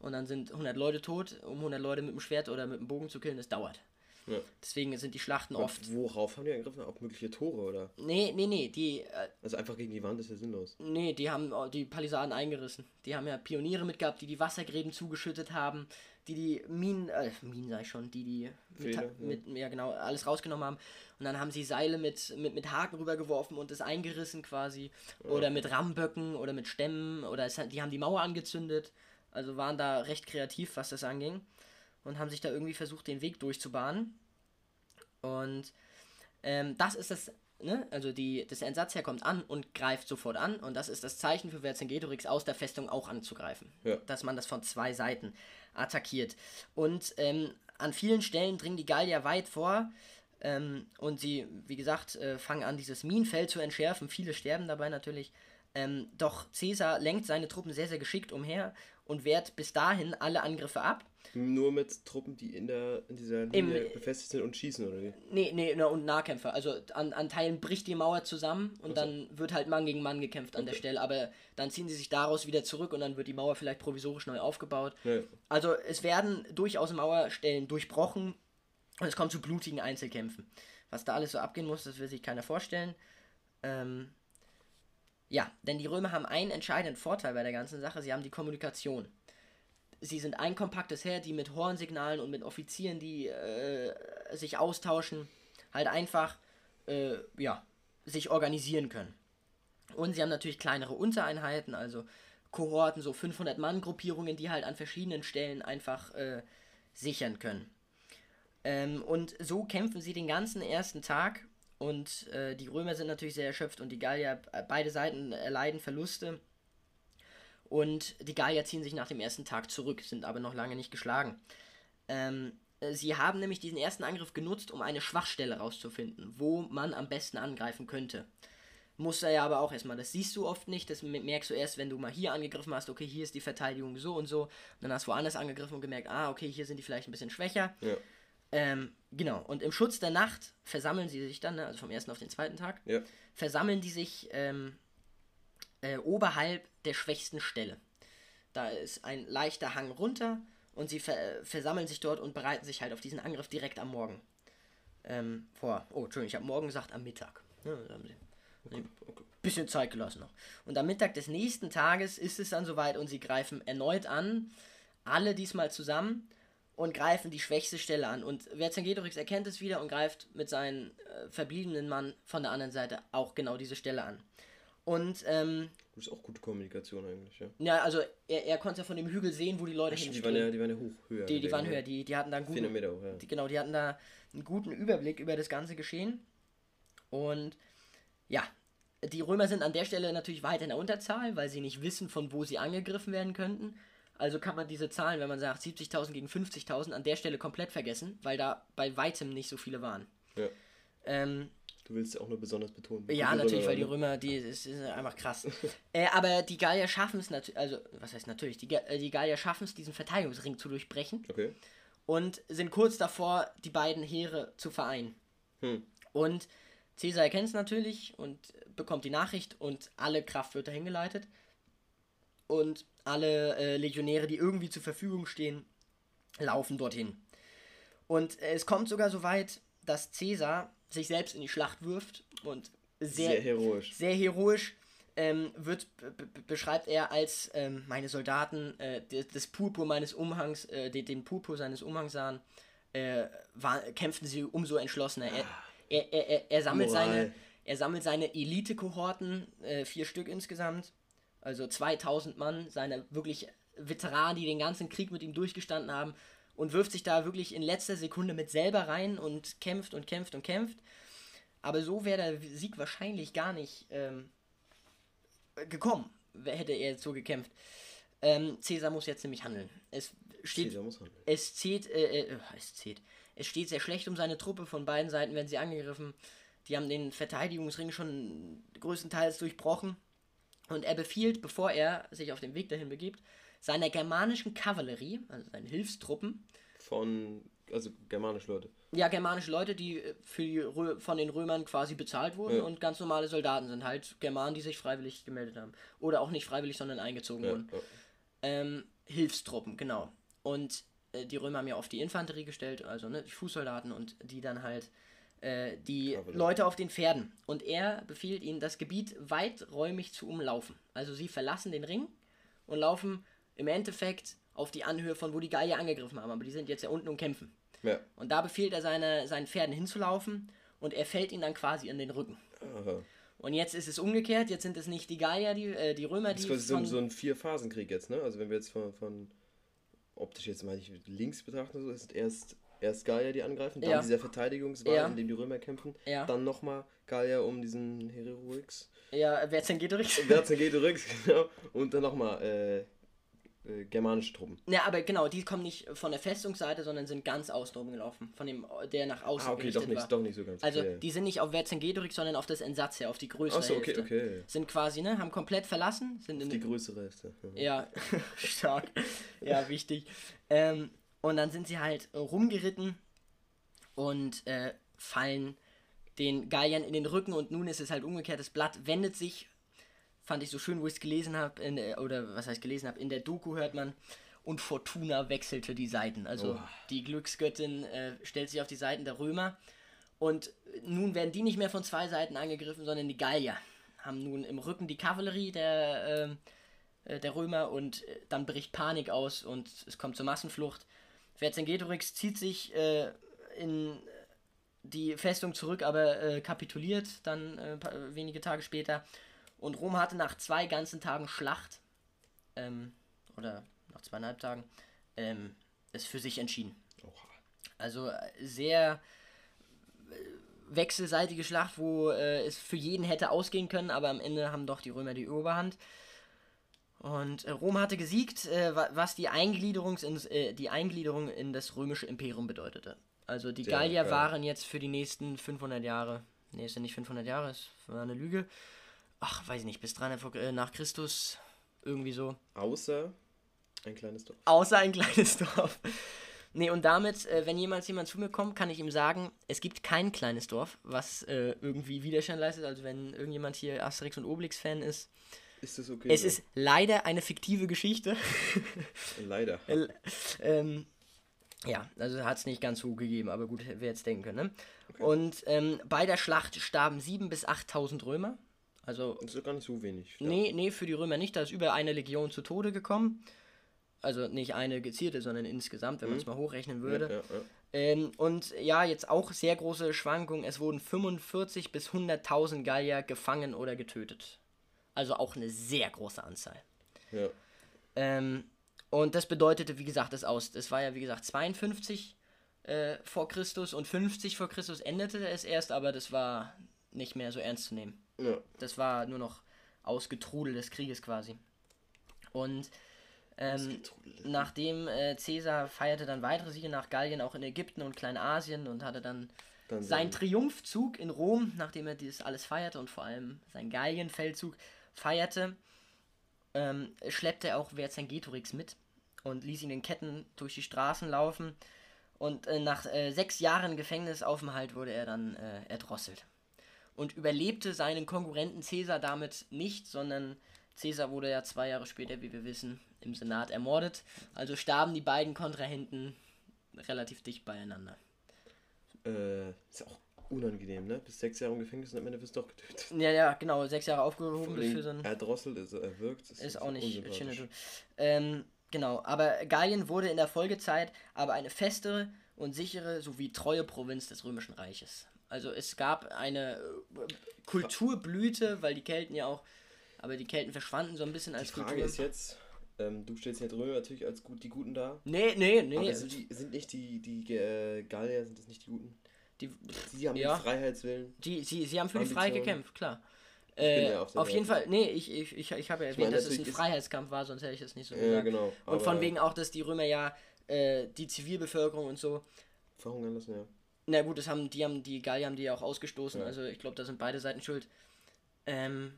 und dann sind 100 Leute tot. Um 100 Leute mit dem Schwert oder mit dem Bogen zu killen, das dauert. Ja. Deswegen sind die Schlachten Und oft. Worauf haben die angegriffen? Auf mögliche Tore, oder? Nee, nee, nee, die, äh, Also einfach gegen die Wand ist ja sinnlos. nee, die haben äh, die Palisaden eingerissen. Die haben ja Pioniere mitgehabt, die die Wassergräben zugeschüttet haben, die die Minen, äh, Minen ich schon, die die mit, Pfähle, ja. mit ja genau, alles rausgenommen haben. Und dann haben sie Seile mit, mit, mit Haken rübergeworfen und das eingerissen quasi. Oder mit Rammböcken oder mit Stämmen oder es, die haben die Mauer angezündet. Also waren da recht kreativ, was das anging. Und haben sich da irgendwie versucht, den Weg durchzubahnen. Und ähm, das ist das, ne? Also die, das Entsatzherr kommt an und greift sofort an. Und das ist das Zeichen für Vercingetorix aus der Festung auch anzugreifen. Ja. Dass man das von zwei Seiten attackiert. Und ähm, an vielen Stellen dringen die Gallier weit vor. Ähm, und sie, wie gesagt, äh, fangen an, dieses Minenfeld zu entschärfen. Viele sterben dabei natürlich. Ähm, doch Caesar lenkt seine Truppen sehr, sehr geschickt umher und wehrt bis dahin alle Angriffe ab. Nur mit Truppen, die in, der, in dieser Linie befestigt sind und schießen, oder wie? Nee, nee, na, und Nahkämpfer. Also an, an Teilen bricht die Mauer zusammen und dann wird halt Mann gegen Mann gekämpft an der Stelle. Aber dann ziehen sie sich daraus wieder zurück und dann wird die Mauer vielleicht provisorisch neu aufgebaut. Ja. Also es werden durchaus Mauerstellen durchbrochen und es kommt zu blutigen Einzelkämpfen. Was da alles so abgehen muss, das will sich keiner vorstellen. Ähm, ja, denn die Römer haben einen entscheidenden Vorteil bei der ganzen Sache. Sie haben die Kommunikation. Sie sind ein kompaktes Heer, die mit Hornsignalen und mit Offizieren, die äh, sich austauschen, halt einfach äh, ja, sich organisieren können. Und sie haben natürlich kleinere Untereinheiten, also Kohorten, so 500 Mann Gruppierungen, die halt an verschiedenen Stellen einfach äh, sichern können. Ähm, und so kämpfen sie den ganzen ersten Tag und äh, die Römer sind natürlich sehr erschöpft und die Gallier, äh, beide Seiten erleiden Verluste. Und die Gallier ziehen sich nach dem ersten Tag zurück, sind aber noch lange nicht geschlagen. Ähm, äh, sie haben nämlich diesen ersten Angriff genutzt, um eine Schwachstelle rauszufinden, wo man am besten angreifen könnte. Muss er ja aber auch erstmal, das siehst du oft nicht, das merkst du erst, wenn du mal hier angegriffen hast, okay, hier ist die Verteidigung so und so, und dann hast du woanders angegriffen und gemerkt, ah, okay, hier sind die vielleicht ein bisschen schwächer. Ja. Ähm, genau, und im Schutz der Nacht versammeln sie sich dann, ne, also vom ersten auf den zweiten Tag, Ja. versammeln die sich ähm, äh, oberhalb der schwächsten Stelle. Da ist ein leichter Hang runter und sie ver versammeln sich dort und bereiten sich halt auf diesen Angriff direkt am Morgen ähm, vor. Oh, Entschuldigung, ich habe morgen gesagt am Mittag. Ja, haben sie Okay. okay. bisschen Zeit gelassen noch. Und am Mittag des nächsten Tages ist es dann soweit und sie greifen erneut an, alle diesmal zusammen und greifen die schwächste Stelle an. Und Vercingetorix erkennt es wieder und greift mit seinen äh, verbliebenen Mann von der anderen Seite auch genau diese Stelle an. Und ähm, Das ist auch gute Kommunikation eigentlich, ja. ja, also er, er konnte ja von dem Hügel sehen, wo die Leute Die hinstehen. waren ja, die waren ja hoch, höher. Die, die waren höher, die, die hatten da einen guten, 400 Meter hoch, ja. die, genau, die hatten da einen guten Überblick über das ganze Geschehen. Und ja, die Römer sind an der Stelle natürlich weit in der Unterzahl, weil sie nicht wissen, von wo sie angegriffen werden könnten. Also kann man diese Zahlen, wenn man sagt 70.000 gegen 50.000, an der Stelle komplett vergessen, weil da bei weitem nicht so viele waren. Ja. Ähm, Du willst ja auch nur besonders betonen. ja, natürlich, Römer, weil die? Römer, die ist, ist einfach krass. <laughs> äh, aber die Gallier schaffen es natürlich, also, was heißt natürlich, die, äh, die Gallier schaffen es, diesen Verteidigungsring zu durchbrechen Okay. und sind kurz davor, die beiden Heere zu vereinen. Hm. Und Caesar erkennt es natürlich und bekommt die Nachricht und alle Kraft wird dahin geleitet. Und alle äh, Legionäre, die irgendwie zur Verfügung stehen, laufen dorthin. Und äh, es kommt sogar so weit, dass Caesar sich selbst in die Schlacht wirft und Sehr, sehr, heroisch. sehr heroisch ähm, wird, be be beschreibt er als ähm, meine Soldaten äh, des Purpur meines Umhangs, äh, den, den Purpur seines Umhangs sahen, äh, war, kämpften sie umso entschlossener. Er, er, er, er, er sammelt Moral. seine, er sammelt seine Elite-Kohorten, äh, vier Stück insgesamt, also 2000 Mann, seine wirklich Veteranen, die den ganzen Krieg mit ihm durchgestanden haben, und wirft sich da wirklich in letzter Sekunde mit selber rein und kämpft und kämpft und kämpft. Aber so wäre der Sieg wahrscheinlich gar nicht ähm, gekommen, hätte er jetzt so gekämpft. Ähm, Caesar muss jetzt nämlich handeln. Es steht, Caesar muss handeln. es zählt, äh, äh, es zählt. Es steht sehr schlecht um seine Truppe. Von beiden Seiten werden sie angegriffen. Die haben den Verteidigungsring schon größtenteils durchbrochen. Und er befiehlt, bevor er sich auf den Weg dahin begibt, seiner germanischen Kavallerie, also seinen Hilfstruppen, Von, also germanische Leute. ja, germanische Leute, die äh, für die Rö von den Römern quasi bezahlt wurden Ja. und ganz normale Soldaten sind, halt Germanen, die sich freiwillig gemeldet haben. Oder auch nicht freiwillig, sondern eingezogen Ja, wurden. ja. Ähm, Hilfstruppen, genau. Und äh, die Römer haben ja auf die Infanterie gestellt, also ne, die Fußsoldaten und die dann halt äh, die Kavallerie. Leute auf den Pferden. Und er befiehlt ihnen, das Gebiet weiträumig zu umlaufen. Also sie verlassen den Ring und laufen im Endeffekt auf die Anhöhe von wo die Gallier angegriffen haben. Aber die sind jetzt ja unten und kämpfen. Ja. Und da befiehlt er seine, seinen Pferden hinzulaufen und er fällt ihnen dann quasi in den Rücken. Aha. Und jetzt ist es umgekehrt, jetzt sind es nicht die Gallier, die, äh, die Römer, Das die ist quasi so, so ein Vier-Phasen-Krieg jetzt, ne? Also wenn wir jetzt von, von optisch jetzt mal nicht links betrachten, so ist es erst, erst Gallier, die angreifen, dann Ja. dieser Verteidigungswall, Ja. in dem die Römer kämpfen, Ja. dann nochmal Gallier um diesen Heroix, ja, Vercingetorix. Vercingetorix, <laughs> genau, und dann nochmal äh, äh, germanische Truppen. Ja, aber genau, die kommen nicht von der Festungsseite, sondern sind ganz außen rumgelaufen. Von dem, der nach außen Ah, okay, doch nicht, war. doch nicht so ganz. Also, okay. die sind nicht auf Vercingetorix, sondern auf das Entsatzheer, auf die größere Achso, okay, Hälfte. okay. Sind quasi, ne, haben komplett verlassen, sind in Die größere Hälfte. Ja, <laughs> stark. Ja, wichtig. Ähm, und dann sind sie halt rumgeritten und äh, fallen den Galliern in den Rücken und nun ist es halt umgekehrt. Das Blatt wendet sich. Fand ich so schön, wo ich es gelesen habe, oder was heißt gelesen habe, in der Doku hört man, und Fortuna wechselte die Seiten. Also Oh. die Glücksgöttin äh, stellt sich auf die Seiten der Römer und nun werden die nicht mehr von zwei Seiten angegriffen, sondern die Gallier haben nun im Rücken die Kavallerie der, ähm, äh, der Römer und äh, dann bricht Panik aus und es kommt zur Massenflucht. Vercingetorix zieht sich äh, in die Festung zurück, aber äh, kapituliert dann äh, wenige Tage später. Und Rom hatte nach zwei ganzen Tagen Schlacht, ähm, oder nach zweieinhalb Tagen, ähm, es für sich entschieden. Oha. Also äh, sehr äh, wechselseitige Schlacht, wo äh, es für jeden hätte ausgehen können, aber am Ende haben doch die Römer die Oberhand. Und äh, Rom hatte gesiegt, äh, wa- was die, Eingliederungs ins, äh, die Eingliederung in das römische Imperium bedeutete. Also die Gallier waren jetzt für die nächsten 500 Jahre, nee, ist ja nicht 500 Jahre, ist war eine Lüge. Ach, weiß ich nicht, bis 300 vor- äh, nach Christus, irgendwie so. Außer ein kleines Dorf. Außer ein <laughs> kleines Dorf. Nee, und damit, äh, wenn jemals jemand zu mir kommt, kann ich ihm sagen, es gibt kein kleines Dorf, was äh, irgendwie Widerstand leistet. Also wenn irgendjemand hier Asterix und Obelix-Fan ist. Ist das okay? Es so? ist leider eine fiktive Geschichte. <laughs> Leider. Äh, ähm, ja, also hat es nicht ganz so gegeben, aber gut, wer jetzt denken können. Ne? Und ähm, bei der Schlacht starben 7.000 bis 8.000 Römer. Also Das ist gar nicht so wenig. Ja. Nee, nee, für die Römer nicht. Da ist über eine Legion zu Tode gekommen. Also nicht eine gezielte, sondern insgesamt, wenn man es mal hochrechnen würde. Ja, ja. Ähm, und ja, jetzt auch sehr große Schwankungen. Es wurden 45 bis 100.000 Gallier gefangen oder getötet. Also auch eine sehr große Anzahl. ja. Ähm, und das bedeutete, wie gesagt, das aus. Es war ja, wie gesagt, 52 äh, vor Christus und 50 vor Christus endete es erst, aber das war nicht mehr so ernst zu nehmen. Ja. Das war nur noch Ausgetrudel des Krieges quasi. Und ähm, nachdem äh, Caesar feierte dann weitere Siege nach Gallien, auch in Ägypten und Kleinasien und hatte dann Dann seinen sein- Triumphzug in Rom, nachdem er dieses alles feierte und vor allem seinen Gallienfeldzug feierte, ähm, schleppte er auch Vercingetorix mit und ließ ihn in Ketten durch die Straßen laufen. Und äh, nach äh, sechs Jahren Gefängnisaufenthalt wurde er dann äh, erdrosselt. Und überlebte seinen Konkurrenten Caesar damit nicht, sondern Caesar wurde ja zwei Jahre später, wie wir wissen, im Senat ermordet. Also starben die beiden Kontrahenten relativ dicht beieinander. Äh, ist auch unangenehm, ne? Bis sechs Jahre im Gefängnis und am Ende wirst du doch getötet. Ja, ja, genau, sechs Jahre aufgehoben Vor bis allem für so ein. Erdrosselt, also erwürgt. Das Ist auch nicht schön. Ähm, genau, aber Gallien wurde in der Folgezeit aber eine festere und sichere sowie treue Provinz des Römischen Reiches. Also es gab eine äh, Kulturblüte, weil die Kelten ja auch, aber die Kelten verschwanden so ein bisschen Die als Frage Kultur. ist jetzt, ähm, du stellst jetzt Römer natürlich als gut die Guten dar. nee, nee, nee. Aber sind, die, sind nicht die, die äh, Gallier, sind das nicht die Guten? die, Die haben Ja. den Freiheitswillen. die, sie, sie haben für die Freiheit gekämpft, klar. bin Äh, ja auf auf jeden. Fall, nee, ich, ich, ich, ich habe ja erwähnt, meine, dass es ein Freiheitskampf war, sonst hätte ich das nicht so Ja, gesagt. genau. Und von wegen auch, dass die Römer ja äh, die Zivilbevölkerung und so Verhungern lassen, ja. Na gut, das haben die haben die Gallier haben die ja auch ausgestoßen, Ja. also ich glaube, da sind beide Seiten schuld. Ähm,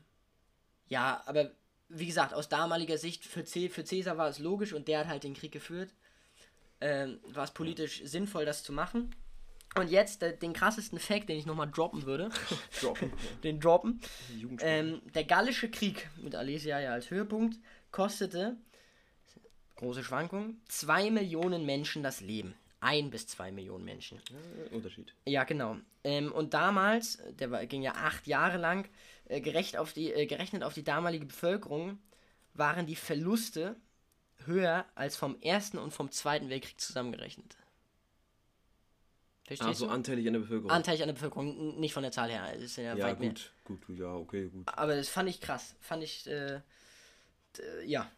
ja, aber wie gesagt, aus damaliger Sicht für, C für Caesar war es logisch und der hat halt den Krieg geführt. Ähm, war es politisch sinnvoll, das zu machen. Und jetzt äh, den krassesten Fact, den ich nochmal droppen würde. <laughs> Droppen. <laughs> den droppen. Ähm, der Gallische Krieg mit Alesia ja als Höhepunkt kostete, große Schwankung, 2 Millionen Menschen das Leben. Ein bis zwei Millionen Menschen. Unterschied. Ja, genau. Ähm, und damals, der war, ging ja acht Jahre lang, äh, gerecht auf die, äh, gerechnet auf die damalige Bevölkerung, waren die Verluste höher als vom Ersten und vom Zweiten Weltkrieg zusammengerechnet. Verstehst Also du? anteilig an der Bevölkerung. Anteilig an der Bevölkerung, nicht von der Zahl her. Sind ja, ja, weit mehr. gut, gut, gut, ja, okay, gut. Aber das fand ich krass. Fand ich, äh, ja.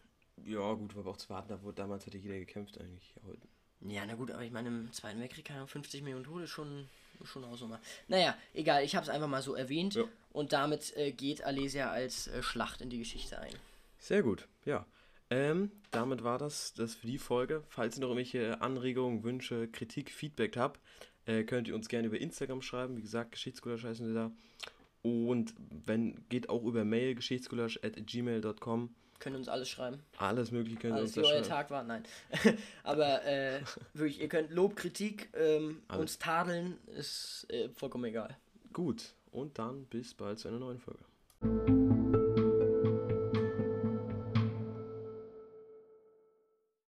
Ja, gut, war aber auch zu warten, da wurde damals hätte jeder gekämpft eigentlich. Heute. Ja, na gut, aber ich meine, im Zweiten Weltkrieg keine Ahnung, 50 Millionen Tote schon, schon mal. Naja, egal, ich habe es einfach mal so erwähnt. Ja. Und damit äh, geht Alesia als äh, Schlacht in die Geschichte ein. Sehr gut, ja. Ähm, damit war das das für die Folge. Falls ihr noch irgendwelche Anregungen, Wünsche, Kritik, Feedback habt, äh, könnt ihr uns gerne über Instagram schreiben. Wie gesagt, Geschichtsgulasch heißen wir da. Und wenn, geht auch über Mail, geschichtsgulasch.gmail.com. Können uns alles schreiben. Alles mögliche könnt ihr Alles, uns wie euer schreiben. Tag war. Nein. <laughs> aber äh, wirklich, ihr könnt Lob, Kritik ähm, uns tadeln. Ist äh, vollkommen egal. Gut, und dann bis bald zu einer neuen Folge.